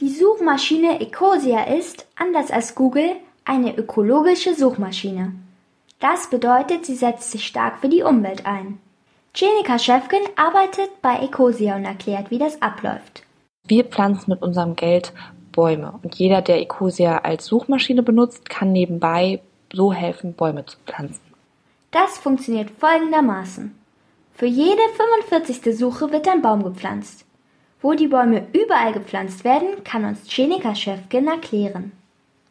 Die Suchmaschine Ecosia ist, anders als Google, eine ökologische Suchmaschine. Das bedeutet, sie setzt sich stark für die Umwelt ein. Jenica Schäfken arbeitet bei Ecosia und erklärt, wie das abläuft. Wir pflanzen mit unserem Geld Bäume und jeder, der Ecosia als Suchmaschine benutzt, kann nebenbei so helfen, Bäume zu pflanzen. Das funktioniert folgendermaßen. Für jede 45. Suche wird ein Baum gepflanzt. Wo die Bäume überall gepflanzt werden, kann uns Jenica Schäfgen erklären.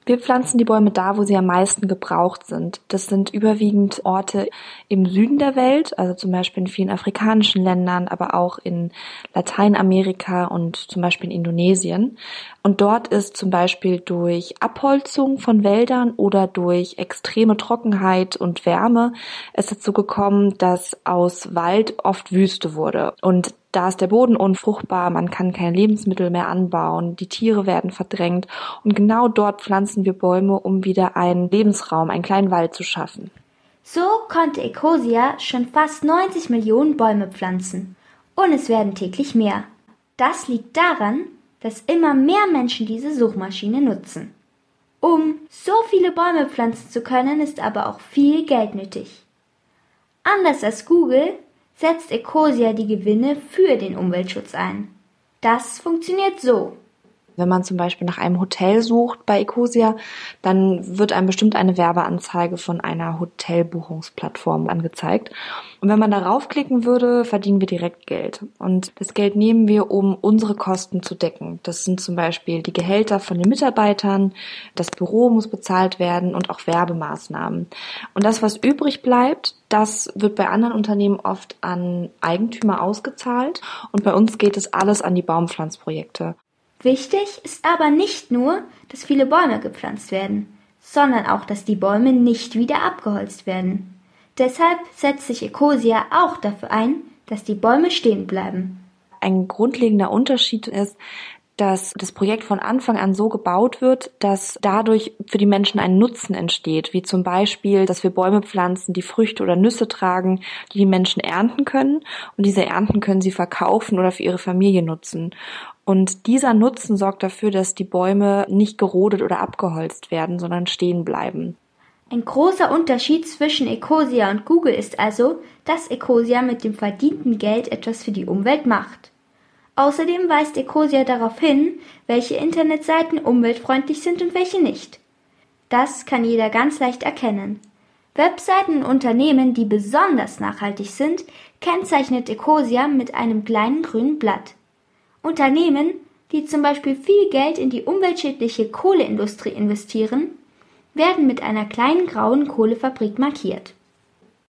Wir pflanzen die Bäume da, wo sie am meisten gebraucht sind. Das sind überwiegend Orte im Süden der Welt, also zum Beispiel in vielen afrikanischen Ländern, aber auch in Lateinamerika und zum Beispiel in Indonesien. Und dort ist zum Beispiel durch Abholzung von Wäldern oder durch extreme Trockenheit und Wärme es dazu gekommen, dass aus Wald oft Wüste wurde. Und da ist der Boden unfruchtbar, man kann keine Lebensmittel mehr anbauen, die Tiere werden verdrängt und genau dort pflanzen wir Bäume, um wieder einen Lebensraum, einen kleinen Wald zu schaffen. So konnte Ecosia schon fast 90 Millionen Bäume pflanzen. Und es werden täglich mehr. Das liegt daran, dass immer mehr Menschen diese Suchmaschine nutzen. Um so viele Bäume pflanzen zu können, ist aber auch viel Geld nötig. Anders als Google setzt Ecosia die Gewinne für den Umweltschutz ein. Das funktioniert so. Wenn man zum Beispiel nach einem Hotel sucht bei Ecosia, dann wird einem bestimmt eine Werbeanzeige von einer Hotelbuchungsplattform angezeigt. Und wenn man darauf klicken würde, verdienen wir direkt Geld. Und das Geld nehmen wir, um unsere Kosten zu decken. Das sind zum Beispiel die Gehälter von den Mitarbeitern, das Büro muss bezahlt werden und auch Werbemaßnahmen. Und das, was übrig bleibt, das wird bei anderen Unternehmen oft an Eigentümer ausgezahlt und bei uns geht es alles an die Baumpflanzprojekte. Wichtig ist aber nicht nur, dass viele Bäume gepflanzt werden, sondern auch, dass die Bäume nicht wieder abgeholzt werden. Deshalb setzt sich Ecosia auch dafür ein, dass die Bäume stehen bleiben. Ein grundlegender Unterschied ist, dass das Projekt von Anfang an so gebaut wird, dass dadurch für die Menschen ein Nutzen entsteht, wie zum Beispiel, dass wir Bäume pflanzen, die Früchte oder Nüsse tragen, die die Menschen ernten können und diese Ernten können sie verkaufen oder für ihre Familie nutzen. Und dieser Nutzen sorgt dafür, dass die Bäume nicht gerodet oder abgeholzt werden, sondern stehen bleiben. Ein großer Unterschied zwischen Ecosia und Google ist also, dass Ecosia mit dem verdienten Geld etwas für die Umwelt macht. Außerdem weist Ecosia darauf hin, welche Internetseiten umweltfreundlich sind und welche nicht. Das kann jeder ganz leicht erkennen. Webseiten und Unternehmen, die besonders nachhaltig sind, kennzeichnet Ecosia mit einem kleinen grünen Blatt. Unternehmen, die zum Beispiel viel Geld in die umweltschädliche Kohleindustrie investieren, werden mit einer kleinen grauen Kohlefabrik markiert.